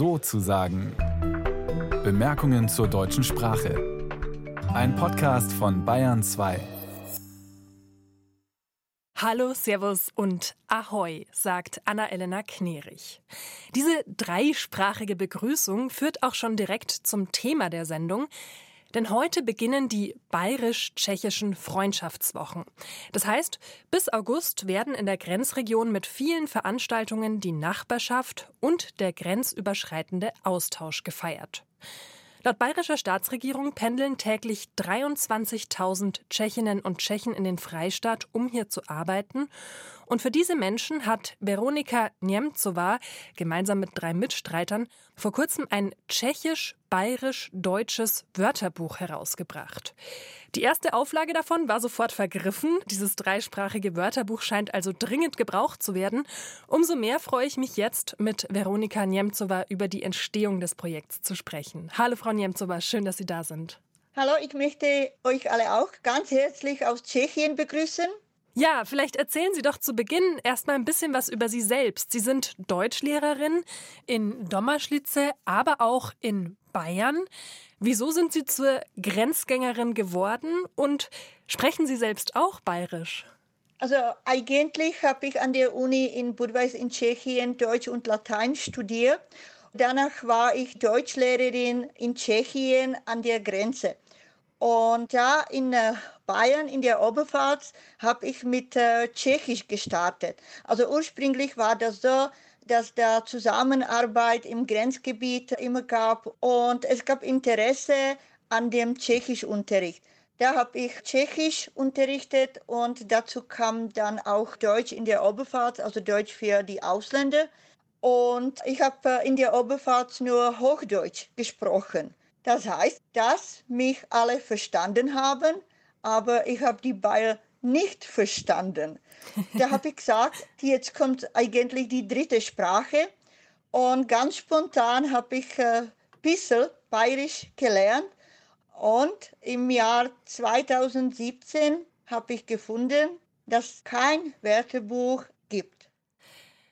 so zu sagen. Bemerkungen zur deutschen Sprache. Ein Podcast von Bayern 2. Hallo, Servus und Ahoi, sagt Anna-Elena Knerich. Diese dreisprachige Begrüßung führt auch schon direkt zum Thema der Sendung. Denn heute beginnen die bayerisch-tschechischen Freundschaftswochen. Das heißt, bis August werden in der Grenzregion mit vielen Veranstaltungen die Nachbarschaft und der grenzüberschreitende Austausch gefeiert. Laut bayerischer Staatsregierung pendeln täglich 23.000 Tschechinnen und Tschechen in den Freistaat, um hier zu arbeiten. Und für diese Menschen hat Veronika Niemcova gemeinsam mit drei Mitstreitern vor kurzem ein tschechisch-bayerisch-deutsches Wörterbuch herausgebracht. Die erste Auflage davon war sofort vergriffen. Dieses dreisprachige Wörterbuch scheint also dringend gebraucht zu werden. Umso mehr freue ich mich jetzt, mit Veronika Niemcova über die Entstehung des Projekts zu sprechen. Hallo Frau Niemcova, schön, dass Sie da sind. Hallo, ich möchte euch alle auch ganz herzlich aus Tschechien begrüßen. Ja, vielleicht erzählen Sie doch zu Beginn erstmal ein bisschen was über Sie selbst. Sie sind Deutschlehrerin in Dommerschlitze, aber auch in Bayern. Wieso sind Sie zur Grenzgängerin geworden und sprechen Sie selbst auch bayerisch? Also eigentlich habe ich an der Uni in Budweis in Tschechien Deutsch und Latein studiert. Danach war ich Deutschlehrerin in Tschechien an der Grenze. Und da in äh, Bayern, in der Oberpfalz, habe ich mit äh, Tschechisch gestartet. Also ursprünglich war das so, dass da Zusammenarbeit im Grenzgebiet immer gab und es gab Interesse an dem Tschechischunterricht. Da habe ich Tschechisch unterrichtet und dazu kam dann auch Deutsch in der Oberpfalz, also Deutsch für die Ausländer. Und ich habe äh, in der Oberpfalz nur Hochdeutsch gesprochen. Das heißt, dass mich alle verstanden haben, aber ich habe die Bayer nicht verstanden. Da habe ich gesagt, jetzt kommt eigentlich die dritte Sprache. Und ganz spontan habe ich äh, bisschen Bayerisch gelernt. Und im Jahr 2017 habe ich gefunden, dass kein Wörterbuch gibt.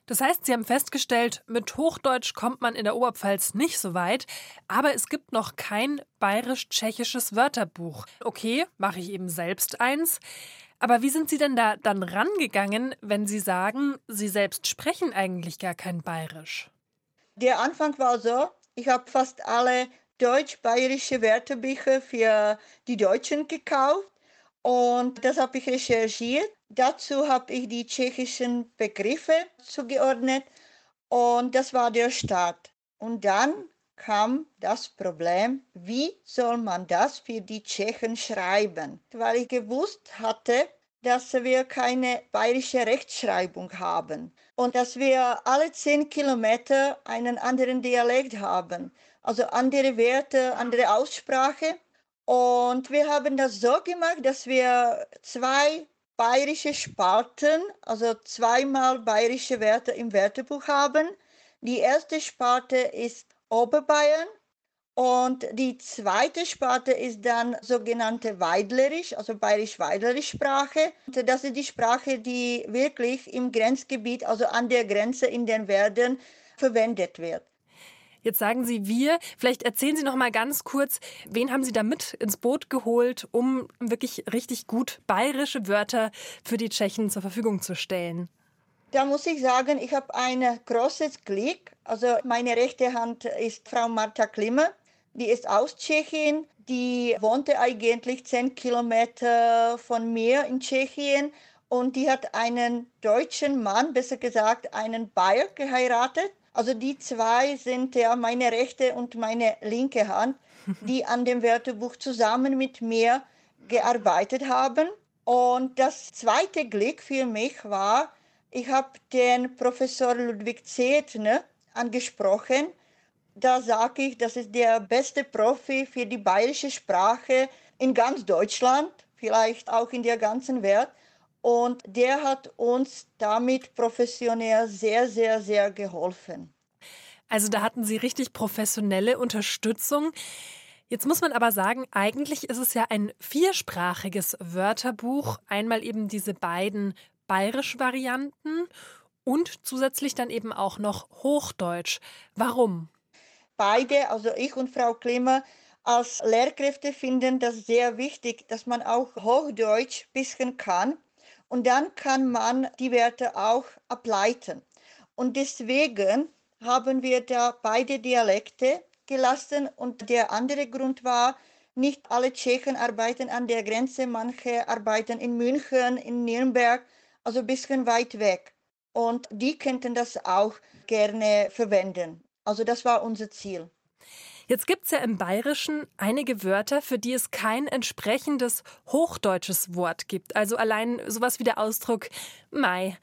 Das heißt, Sie haben festgestellt, mit Hochdeutsch kommt man in der Oberpfalz nicht so weit, aber es gibt noch kein bayerisch-tschechisches Wörterbuch. Okay, mache ich eben selbst eins. Aber wie sind Sie denn da dann rangegangen, wenn Sie sagen, Sie selbst sprechen eigentlich gar kein Bayerisch? Der Anfang war so, ich habe fast alle deutsch-bayerische Wörterbücher für die Deutschen gekauft und das habe ich recherchiert Dazu habe ich die tschechischen Begriffe zugeordnet und das war der Start. Und dann kam das Problem, wie soll man das für die Tschechen schreiben? Weil ich gewusst hatte, dass wir keine bayerische Rechtschreibung haben und dass wir alle zehn Kilometer einen anderen Dialekt haben, also andere Werte, andere Aussprache. Und wir haben das so gemacht, dass wir zwei bayerische Sparten, also zweimal bayerische Wörter im Wörterbuch haben. Die erste Sparte ist Oberbayern und die zweite Sparte ist dann sogenannte Weidlerisch, also bayerisch-weidlerisch Sprache. Das ist die Sprache, die wirklich im Grenzgebiet, also an der Grenze in den Werden verwendet wird. Jetzt sagen Sie wir. Vielleicht erzählen Sie noch mal ganz kurz, wen haben Sie da mit ins Boot geholt, um wirklich richtig gut bayerische Wörter für die Tschechen zur Verfügung zu stellen? Da muss ich sagen, ich habe ein großes Glück. Also meine rechte Hand ist Frau Marta Klimmer. Die ist aus Tschechien. Die wohnte eigentlich zehn Kilometer von mir in Tschechien und die hat einen deutschen Mann, besser gesagt einen Bayer geheiratet. Also die zwei sind ja meine rechte und meine linke Hand, die an dem Wörterbuch zusammen mit mir gearbeitet haben. Und das zweite Glück für mich war, ich habe den Professor Ludwig Zetner angesprochen. Da sage ich, das ist der beste Profi für die bayerische Sprache in ganz Deutschland, vielleicht auch in der ganzen Welt. Und der hat uns damit professionell sehr, sehr, sehr geholfen. Also da hatten Sie richtig professionelle Unterstützung. Jetzt muss man aber sagen, eigentlich ist es ja ein viersprachiges Wörterbuch. Einmal eben diese beiden bayerisch Varianten und zusätzlich dann eben auch noch Hochdeutsch. Warum? beide, also ich und Frau Klimmer, als Lehrkräfte finden das sehr wichtig, dass man auch Hochdeutsch ein bisschen kann. Und dann kann man die Werte auch ableiten. Und deswegen haben wir da beide Dialekte gelassen. Und der andere Grund war, nicht alle Tschechen arbeiten an der Grenze, manche arbeiten in München, in Nürnberg, also ein bisschen weit weg. Und die könnten das auch gerne verwenden. Also das war unser Ziel. Jetzt gibt es ja im Bayerischen einige Wörter, für die es kein entsprechendes hochdeutsches Wort gibt. Also allein sowas wie der Ausdruck Mai.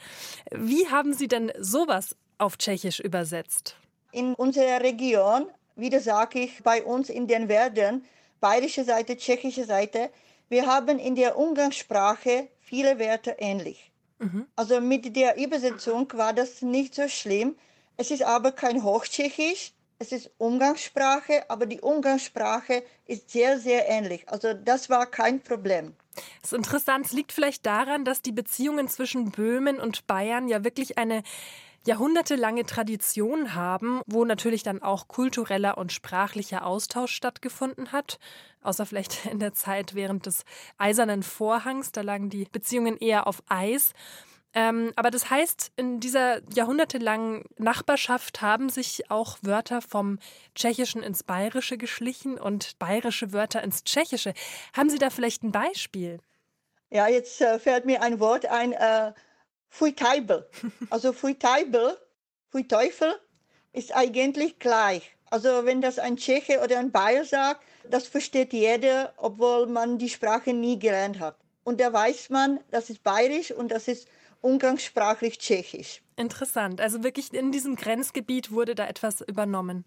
Wie haben Sie denn sowas auf Tschechisch übersetzt? In unserer Region, wieder sage ich, bei uns in den Werden, bayerische Seite, tschechische Seite, wir haben in der Umgangssprache viele Wörter ähnlich. Mhm. Also mit der Übersetzung war das nicht so schlimm. Es ist aber kein Hochtschechisch, es ist Umgangssprache, aber die Umgangssprache ist sehr, sehr ähnlich. Also das war kein Problem. Das ist interessant. Es liegt vielleicht daran, dass die Beziehungen zwischen Böhmen und Bayern ja wirklich eine jahrhundertelange Tradition haben, wo natürlich dann auch kultureller und sprachlicher Austausch stattgefunden hat. Außer vielleicht in der Zeit während des Eisernen Vorhangs, da lagen die Beziehungen eher auf Eis. Ähm, aber das heißt, in dieser jahrhundertelangen Nachbarschaft haben sich auch Wörter vom Tschechischen ins Bayerische geschlichen und bayerische Wörter ins Tschechische. Haben Sie da vielleicht ein Beispiel? Ja, jetzt äh, fällt mir ein Wort ein, äh, Fuiteibel. Also Fuiteibel, Fuiteufel ist eigentlich gleich. Also wenn das ein Tscheche oder ein Bayer sagt, das versteht jeder, obwohl man die Sprache nie gelernt hat. Und da weiß man, das ist bayerisch und das ist umgangssprachlich Tschechisch. Interessant. Also wirklich in diesem Grenzgebiet wurde da etwas übernommen.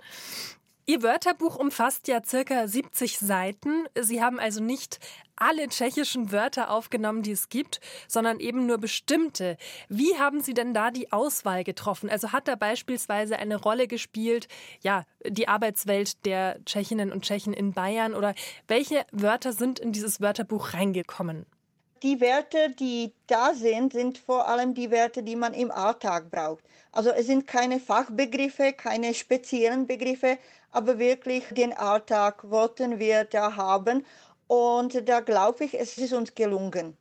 Ihr Wörterbuch umfasst ja circa 70 Seiten. Sie haben also nicht alle tschechischen Wörter aufgenommen, die es gibt, sondern eben nur bestimmte. Wie haben Sie denn da die Auswahl getroffen? Also hat da beispielsweise eine Rolle gespielt, ja, die Arbeitswelt der Tschechinnen und Tschechen in Bayern oder welche Wörter sind in dieses Wörterbuch reingekommen? Die Werte, die da sind, sind vor allem die Werte, die man im Alltag braucht. Also es sind keine Fachbegriffe, keine speziellen Begriffe, aber wirklich den Alltag wollten wir da haben. Und da glaube ich, es ist uns gelungen.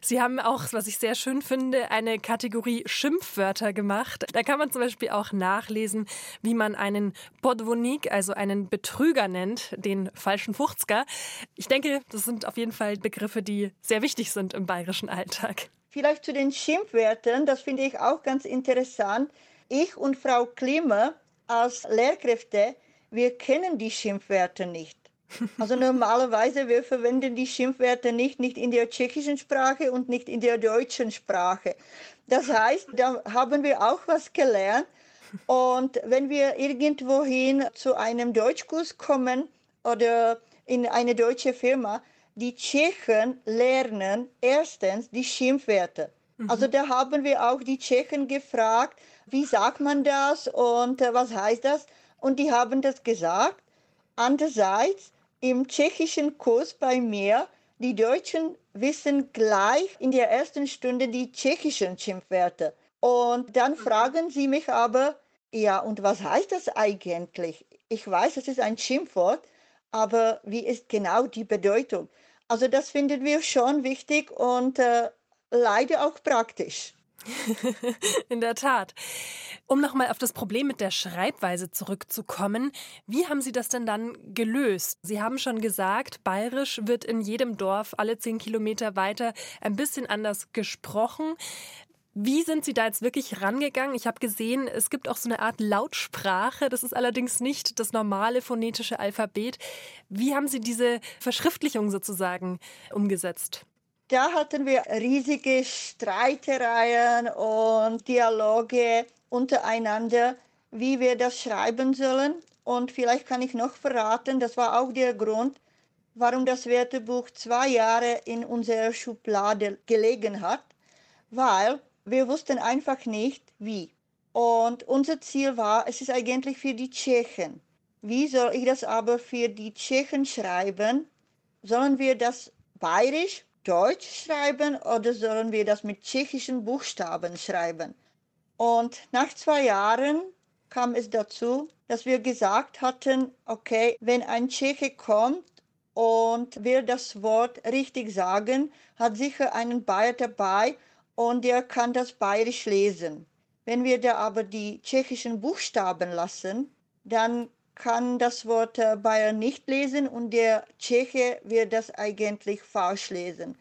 Sie haben auch, was ich sehr schön finde, eine Kategorie Schimpfwörter gemacht. Da kann man zum Beispiel auch nachlesen, wie man einen Podvonik, also einen Betrüger nennt, den falschen Fuchzger. Ich denke, das sind auf jeden Fall Begriffe, die sehr wichtig sind im bayerischen Alltag. Vielleicht zu den Schimpfwörtern, das finde ich auch ganz interessant. Ich und Frau Klima als Lehrkräfte, wir kennen die Schimpfwörter nicht. Also normalerweise, wir verwenden die Schimpfwörter nicht, nicht in der tschechischen Sprache und nicht in der deutschen Sprache. Das heißt, da haben wir auch was gelernt. Und wenn wir irgendwohin zu einem Deutschkurs kommen oder in eine deutsche Firma, die Tschechen lernen erstens die Schimpfwörter. Mhm. Also da haben wir auch die Tschechen gefragt, wie sagt man das und was heißt das? Und die haben das gesagt. Andererseits, im tschechischen Kurs bei mir, die Deutschen wissen gleich in der ersten Stunde die tschechischen Schimpfwörter. Und dann fragen sie mich aber, ja, und was heißt das eigentlich? Ich weiß, es ist ein Schimpfwort, aber wie ist genau die Bedeutung? Also das finden wir schon wichtig und äh, leider auch praktisch. In der Tat. Um nochmal auf das Problem mit der Schreibweise zurückzukommen, wie haben Sie das denn dann gelöst? Sie haben schon gesagt, Bayerisch wird in jedem Dorf alle zehn Kilometer weiter ein bisschen anders gesprochen. Wie sind Sie da jetzt wirklich rangegangen? Ich habe gesehen, es gibt auch so eine Art Lautsprache. Das ist allerdings nicht das normale phonetische Alphabet. Wie haben Sie diese Verschriftlichung sozusagen umgesetzt? Da hatten wir riesige Streitereien und Dialoge untereinander, wie wir das schreiben sollen. Und vielleicht kann ich noch verraten, das war auch der Grund, warum das Wörterbuch zwei Jahre in unserer Schublade gelegen hat, weil wir wussten einfach nicht, wie. Und unser Ziel war, es ist eigentlich für die Tschechen. Wie soll ich das aber für die Tschechen schreiben? Sollen wir das bayerisch Deutsch schreiben oder sollen wir das mit tschechischen Buchstaben schreiben? Und nach zwei Jahren kam es dazu, dass wir gesagt hatten, okay, wenn ein Tscheche kommt und will das Wort richtig sagen, hat sicher einen Bayer dabei und der kann das bayerisch lesen. Wenn wir da aber die tschechischen Buchstaben lassen, dann kann das Wort äh, Bayer nicht lesen und der Tscheche wird das eigentlich falsch lesen.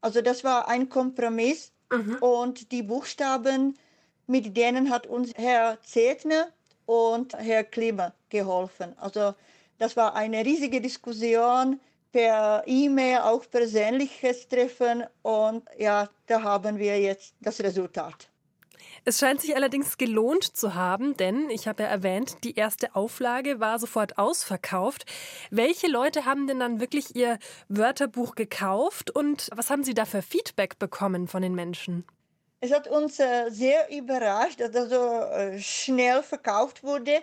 Also das war ein Kompromiss mhm. und die Buchstaben, mit denen hat uns Herr Zetner und Herr Klima geholfen. Also das war eine riesige Diskussion per E-Mail, auch persönliches Treffen und ja, da haben wir jetzt das Resultat. Es scheint sich allerdings gelohnt zu haben, denn ich habe ja erwähnt, die erste Auflage war sofort ausverkauft. Welche Leute haben denn dann wirklich ihr Wörterbuch gekauft und was haben Sie da für Feedback bekommen von den Menschen? Es hat uns äh, sehr überrascht, dass das so äh, schnell verkauft wurde.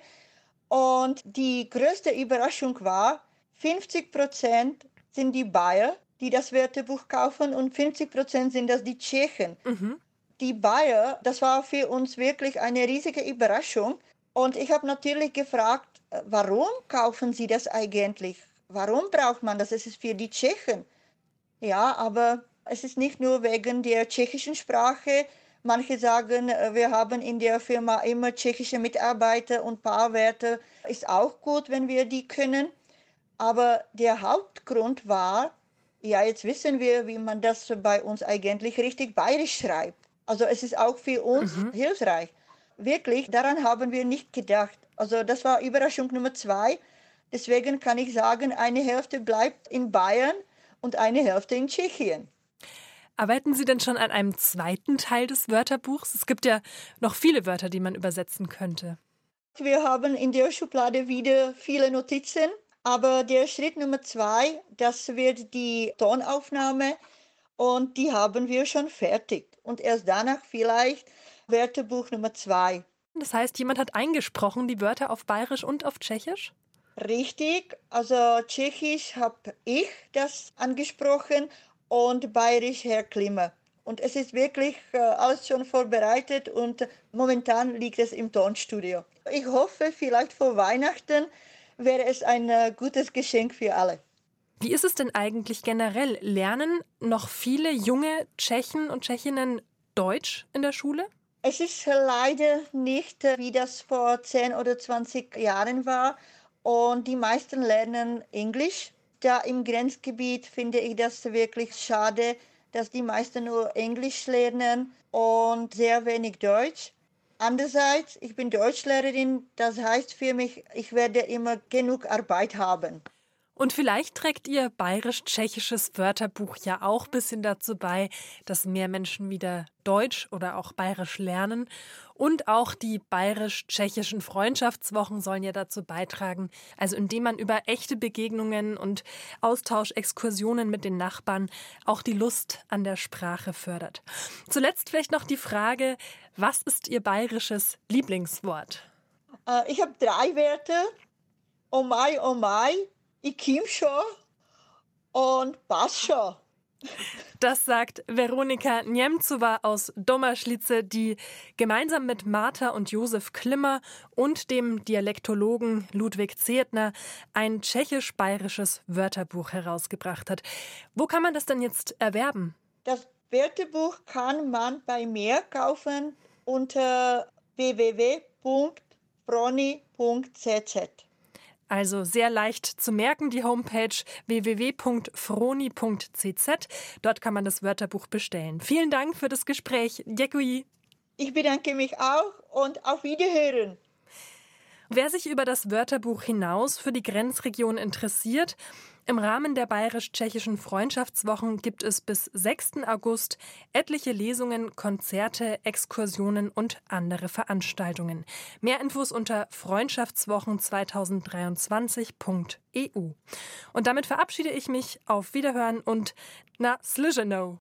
Und die größte Überraschung war, 50 Prozent sind die Bayer, die das Wörterbuch kaufen und 50 Prozent sind das die Tschechen. Mhm die Bayer, das war für uns wirklich eine riesige Überraschung. Und ich habe natürlich gefragt, äh, warum kaufen Sie das eigentlich? Warum braucht man das? Es ist für die Tschechen. Ja, aber es ist nicht nur wegen der tschechischen Sprache. Manche sagen, äh, wir haben in der Firma immer tschechische Mitarbeiter und Paarwerte. Ist auch gut, wenn wir die können. Aber der Hauptgrund war, ja, jetzt wissen wir, wie man das bei uns eigentlich richtig bayerisch schreibt. Also es ist auch für uns mhm. hilfreich. Wirklich, daran haben wir nicht gedacht. Also das war Überraschung Nummer zwei. Deswegen kann ich sagen, eine Hälfte bleibt in Bayern und eine Hälfte in Tschechien. Arbeiten Sie denn schon an einem zweiten Teil des Wörterbuchs? Es gibt ja noch viele Wörter, die man übersetzen könnte. Wir haben in der Schublade wieder viele Notizen, aber der Schritt Nummer zwei, das wird die Tonaufnahme und die haben wir schon fertig. Und erst danach vielleicht Wörterbuch Nummer zwei. Das heißt, jemand hat eingesprochen die Wörter auf Bayerisch und auf Tschechisch? Richtig, also Tschechisch habe ich das angesprochen und Bayerisch Herr Klimmer. Und es ist wirklich äh, alles schon vorbereitet und momentan liegt es im Tonstudio. Ich hoffe, vielleicht vor Weihnachten wäre es ein äh, gutes Geschenk für alle. Wie ist es denn eigentlich generell? Lernen noch viele junge Tschechen und Tschechinnen Deutsch in der Schule? Es ist leider nicht, wie das vor 10 oder 20 Jahren war. Und die meisten lernen Englisch. Da im Grenzgebiet finde ich das wirklich schade, dass die meisten nur Englisch lernen und sehr wenig Deutsch. Andererseits, ich bin Deutschlehrerin, das heißt für mich, ich werde immer genug Arbeit haben. Und vielleicht trägt Ihr bayerisch-tschechisches Wörterbuch ja auch ein bisschen dazu bei, dass mehr Menschen wieder Deutsch oder auch bayerisch lernen. Und auch die bayerisch-tschechischen Freundschaftswochen sollen ja dazu beitragen, also indem man über echte Begegnungen und Austauschexkursionen mit den Nachbarn auch die Lust an der Sprache fördert. Zuletzt vielleicht noch die Frage, was ist Ihr bayerisches Lieblingswort? Äh, ich habe drei Wörter. Oh mai, oh mai ich komme schon und pass schon. Das sagt Veronika Niemcowa aus Domaschlitze, die gemeinsam mit Martha und Josef Klimmer und dem Dialektologen Ludwig Zedner ein tschechisch-bayerisches Wörterbuch herausgebracht hat. Wo kann man das denn jetzt erwerben? Das Wörterbuch kann man bei mir kaufen unter www.broni.cz. Also sehr leicht zu merken, die Homepage www.froni.cz. Dort kann man das Wörterbuch bestellen. Vielen Dank für das Gespräch, Jekui. Ich bedanke mich auch und auf Wiederhören. Wer sich über das Wörterbuch hinaus für die Grenzregion interessiert, im Rahmen der bayerisch-tschechischen Freundschaftswochen gibt es bis 6. August etliche Lesungen, Konzerte, Exkursionen und andere Veranstaltungen. Mehr Infos unter freundschaftswochen 2023.eu. Und damit verabschiede ich mich auf Wiederhören und na, Slijeno.